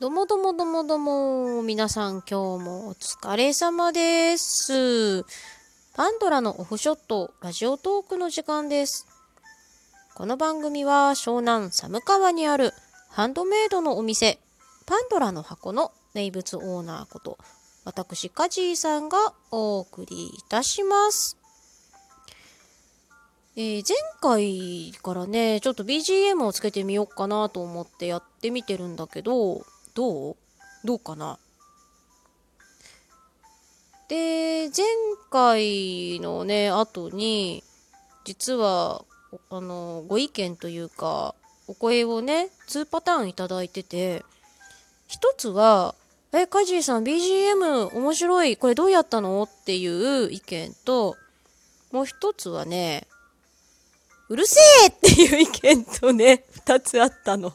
どもどもどもども、皆さん今日もお疲れ様です。パンドラのオフショットラジオトークの時間です。この番組は湘南寒川にあるハンドメイドのお店、パンドラの箱の名物オーナーこと、私カジーさんがお送りいたします。えー、前回からね、ちょっと BGM をつけてみようかなと思ってやってみてるんだけど、どう？どうかな？で、前回のね、後に、実は、あの、ご意見というか、お声をね、2パターンいただいてて、一つは、え、カジーさん BGM 面白い。これどうやったの？っていう意見と、もう一つはね、うるせえっていう意見とね、二つあったの。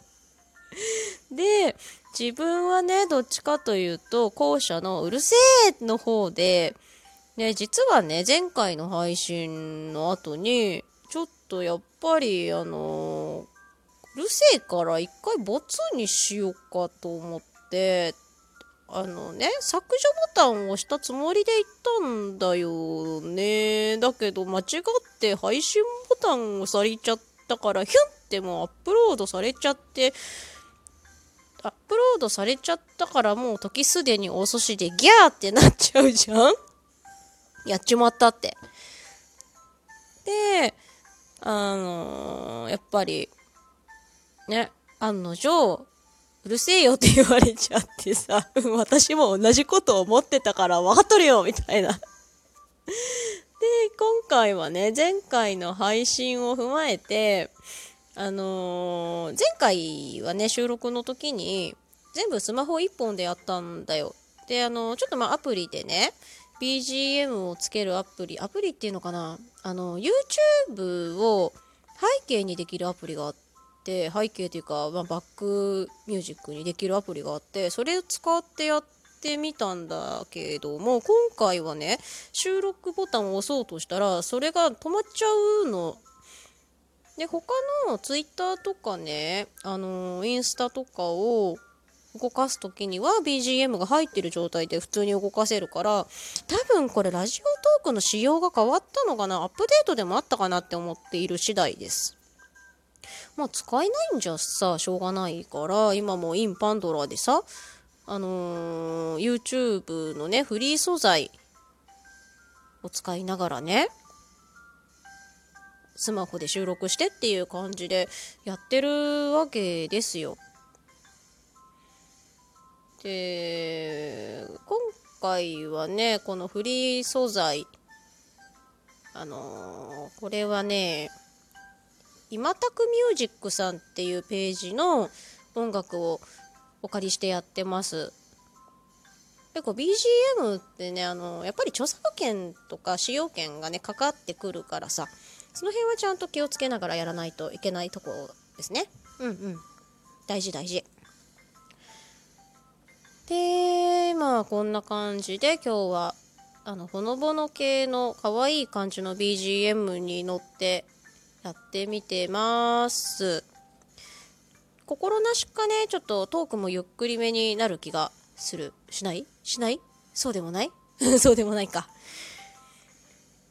で、自分はね、どっちかというと、後者のうるせえの方で、ね、実はね、前回の配信の後に、ちょっとやっぱり、あのうるせえから一回ボツにしようかと思って、あのね、削除ボタンを押したつもりで言ったんだよね。だけど間違って配信ボタンをされちゃったから、ヒュンってもうアップロードされちゃって、アップロードされちゃったからもう時すでに遅しでギャーってなっちゃうじゃんやっちまったって。で、あのー、やっぱり、ね、案の定、うるせえよって言われちゃってさ、私も同じこと思ってたから分かっとるよみたいな。で、今回はね、前回の配信を踏まえて、あのー、前回はね、収録の時に、全部スマホ1本でやったんだよ。で、あのー、ちょっとまあアプリでね、BGM をつけるアプリ、アプリっていうのかな？あの、YouTube を背景にできるアプリがあって、背景というか、まあ、バックミュージックにできるアプリがあって、それを使ってやってみたんだけども、今回はね、収録ボタンを押そうとしたら、それが止まっちゃうので、他の Twitter とかね、あの、インスタとかを動かす時には BGM が入ってる状態で普通に動かせるから、多分これラジオトークの仕様が変わったのかなアップデートでもあったかなって思っている次第です。まあ使えないんじゃさ、しょうがないから、今もインパンドラでさ、あのー、YouTube のね、フリー素材を使いながらね、スマホで収録してっていう感じでやってるわけですよ。で、今回はね、このフリー素材、あのー、これはね、今たくミュージックさんっていうページの音楽をお借りしてやってます。結構 BGM ってね、あの、やっぱり著作権とか使用権がね、かかってくるからさ、その辺はちゃんと気をつけながらやらないといけないとこですね。うんうん。大事大事。で、まあこんな感じで今日はあのほのぼの系の可愛い感じの BGM に乗ってやってみてます。心なしかね、ちょっとトークもゆっくりめになる気がする。しない？しない？そうでもない？そうでもないか。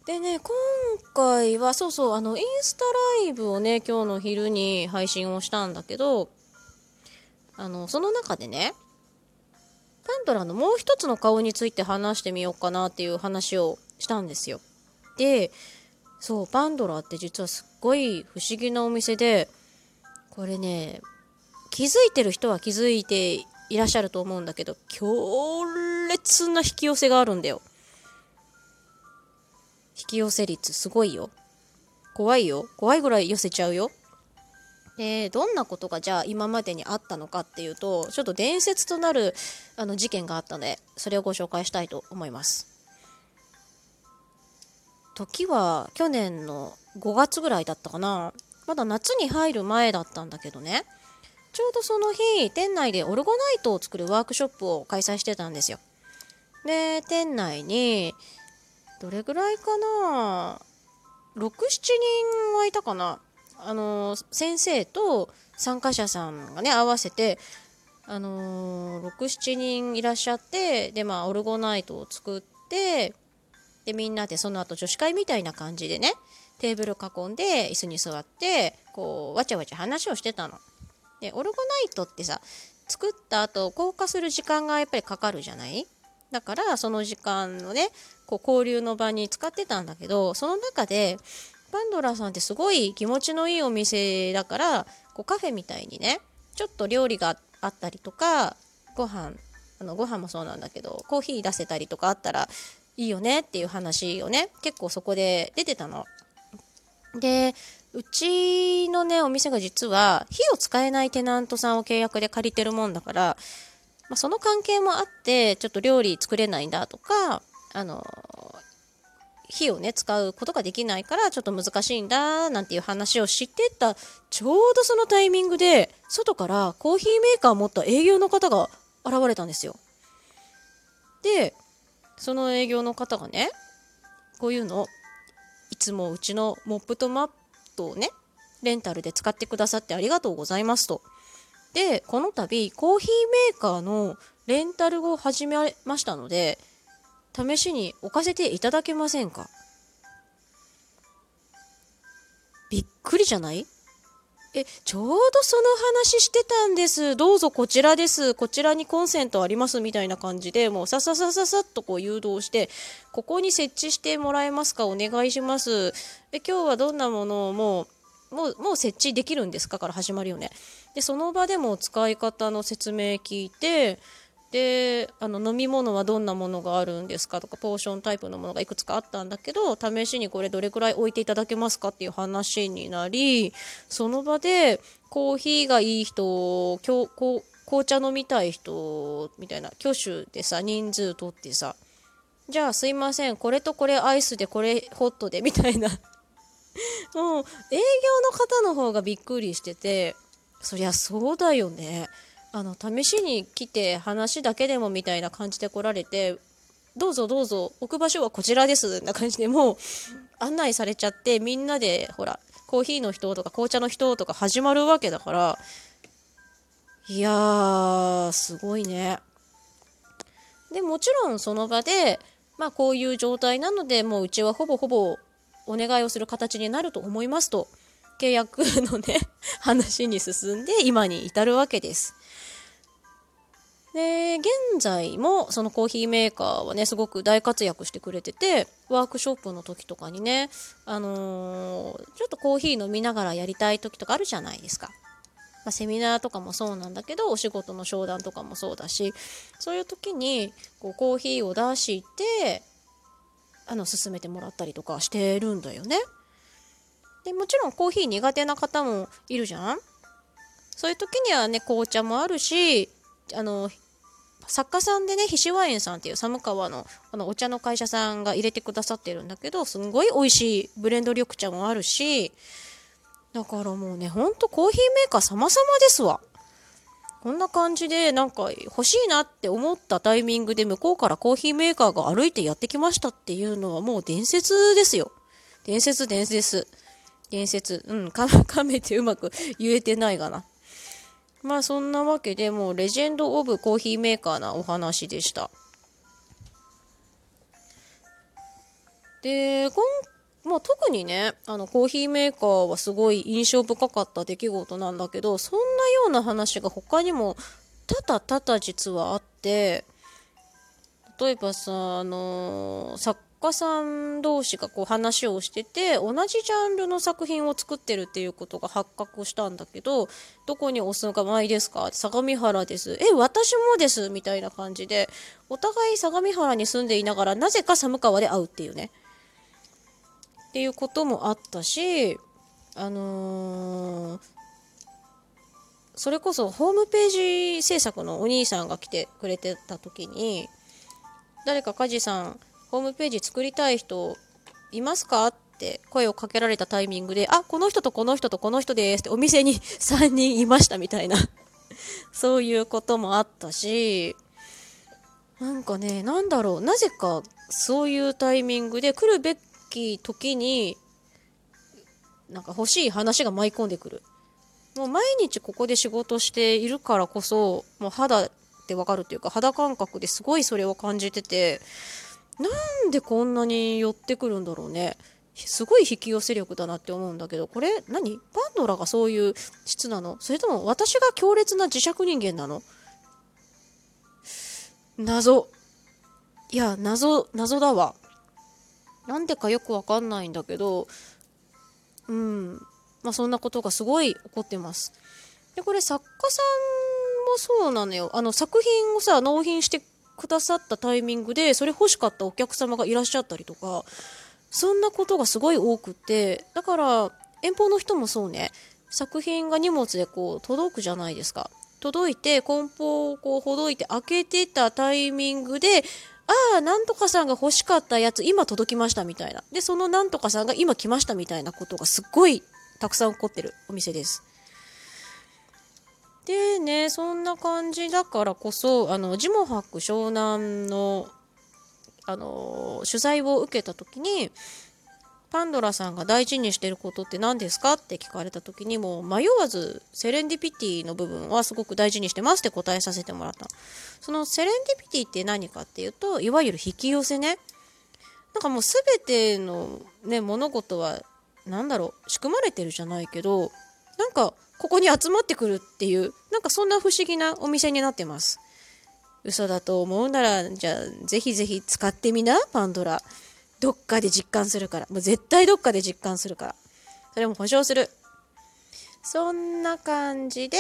でね、今回は、そうそう、あの、インスタライブをね、今日の昼に配信をしたんだけど、あの、その中でね、パンドラのもう一つの顔について話してみようかなっていう話をしたんですよ。で、そう、パンドラって実はすっごい不思議なお店で、これね、気づいてる人は気づいていらっしゃると思うんだけど、強烈な引き寄せがあるんだよ。引き寄せ率すごいよ。怖いよ。怖いぐらい寄せちゃうよ。で、どんなことがじゃあ今までにあったのかっていうと、ちょっと伝説となるあの事件があったので、それをご紹介したいと思います。時は去年の5月ぐらいだったかな。まだ夏に入る前だったんだけどね。ちょうどその日、店内でオルゴナイトを作るワークショップを開催してたんですよ。で、店内に、どれぐらいかな？67人はいたかな？あの先生と参加者さんがね合わせてあのー、67人いらっしゃってでまあオルゴナイトを作ってでみんなでその後女子会みたいな感じでねテーブル囲んで椅子に座ってこうわちゃわちゃ話をしてたの。でオルゴナイトってさ作った後硬化する時間がやっぱりかかるじゃない？だからその時間のねこう交流の場に使ってたんだけどその中でパンドラさんってすごい気持ちのいいお店だからこうカフェみたいにねちょっと料理があったりとかご飯あのご飯もそうなんだけどコーヒー出せたりとかあったらいいよねっていう話をね結構そこで出てたの。でうちのねお店が実は火を使えないテナントさんを契約で借りてるもんだから、まあ、その関係もあってちょっと料理作れないんだとかあの火をね使うことができないからちょっと難しいんだなんていう話を知ってたちょうどそのタイミングで外からコーヒーメーカーを持った営業の方が現れたんですよ。でその営業の方がねこういうのいつもうちのモップとマットをねレンタルで使ってくださってありがとうございますと。でこの度コーヒーメーカーのレンタルを始めましたので試しに置かせていただけませんか？びっくりじゃない？え、ちょうどその話してたんです。どうぞこちらです。こちらにコンセントありますみたいな感じで、もうさささささっとこう誘導して、ここに設置してもらえますか？お願いします。え、今日はどんなものをもう、もう、もう設置できるんですか？から始まるよね。で、その場でも使い方の説明聞いて、であの飲み物はどんなものがあるんですかとかポーションタイプのものがいくつかあったんだけど試しにこれどれくらい置いていただけますかっていう話になりその場でコーヒーがいい人今日紅茶飲みたい人みたいな挙手でさ人数取ってさじゃあすいませんこれとこれアイスでこれホットでみたいな。もう営業の方の方がびっくりしててそりゃそうだよね。あの試しに来て話だけでもみたいな感じで来られてどうぞどうぞ置く場所はこちらですな感じでもう案内されちゃってみんなでほらコーヒーの人とか紅茶の人とか始まるわけだからいやーすごいね。でもちろんその場でまあこういう状態なのでもううちはほぼほぼお願いをする形になると思いますと。契約のね 話に進んで今に至るわけですで現在もそのコーヒーメーカーはねすごく大活躍してくれててワークショップの時とかにねあのー、ちょっとコーヒー飲みながらやりたい時とかあるじゃないですか。まあ、セミナーとかもそうなんだけどお仕事の商談とかもそうだしそういう時にこうコーヒーを出してあの進めてもらったりとかしてるんだよね。でもちろんコーヒー苦手な方もいるじゃん？そういう時にはね紅茶もあるしあの作家さんでね、ひしわ園さんっていう寒川のあのお茶の会社さんが入れてくださってるんだけど、すんごい美味しいブレンド緑茶もあるし、だからもうね、ほんとコーヒーメーカー様々ですわ。こんな感じで、なんか欲しいなって思ったタイミングで向こうからコーヒーメーカーが歩いてやってきましたっていうのはもう伝説ですよ。伝説、伝説。伝説。うん、か かめてうまく言えてないがな。まあそんなわけでもうレジェンド・オブ・コーヒーメーカーなお話でした。で、今もう特にね、あのコーヒーメーカーはすごい印象深かった出来事なんだけど、そんなような話が他にも多々多々実はあって、例えばさ、あのー、作家さん同士がこう話をしてて同じジャンルの作品を作ってるっていうことが発覚したんだけどどこにお住まいですか？相模原です。え私もですみたいな感じでお互い相模原に住んでいながらなぜか寒川で会うっていうね。っていうこともあったしあのー、それこそホームページ制作のお兄さんが来てくれてた時に誰か梶さんホームページ作りたい人いますか？って声をかけられたタイミングで、あ、この人とこの人とこの人です。ってお店に 3人いましたみたいな。そういうこともあったし、なんかね、なんだろう、なぜかそういうタイミングで来るべき時に、なんか欲しい話が舞い込んでくる。もう毎日ここで仕事しているからこそもう肌ってわかるっていうか肌感覚ですごいそれを感じててなんでこんなに寄ってくるんだろうね。すごい引き寄せ力だなって思うんだけどこれ何？パンドラがそういう質なの？それとも私が強烈な磁石人間なの？謎。いや謎謎だわ。なんでかよくわかんないんだけどうん。まあそんなことがすごい起こってます。でこれ作家さんもそうなのよ。あの作品をさ納品してくださったタイミングでそれ欲しかったお客様がいらっしゃったりとかそんなことがすごい多くてだから遠方の人もそうね作品が荷物でこう届くじゃないですか届いて梱包をこうほどいて開けてたタイミングでああ、なんとかさんが欲しかったやつ、今届きましたみたいな。で、そのなんとかさんが今来ましたみたいなことがすっごいたくさん起こってるお店です。でね、そんな感じだからこそ、あの、ジモハック湘南の、あの、取材を受けた時に、パンドラさんが大事にしてることって何ですかって聞かれた時にも迷わずセレンディピティの部分はすごく大事にしてますって答えさせてもらったそのセレンディピティって何かっていうといわゆる引き寄せねなんかもう全てのね物事は何だろう仕組まれてるじゃないけどなんかここに集まってくるっていうなんかそんな不思議なお店になってます。嘘だと思うならじゃあぜひぜひ使ってみなパンドラ。どっかで実感するから。もう絶対どっかで実感するから。それも保証する。そんな感じで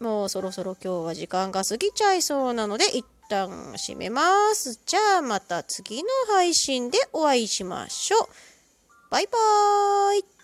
もうそろそろ今日は時間が過ぎちゃいそうなので一旦閉めます。じゃあまた次の配信でお会いしましょう。バイバーイ。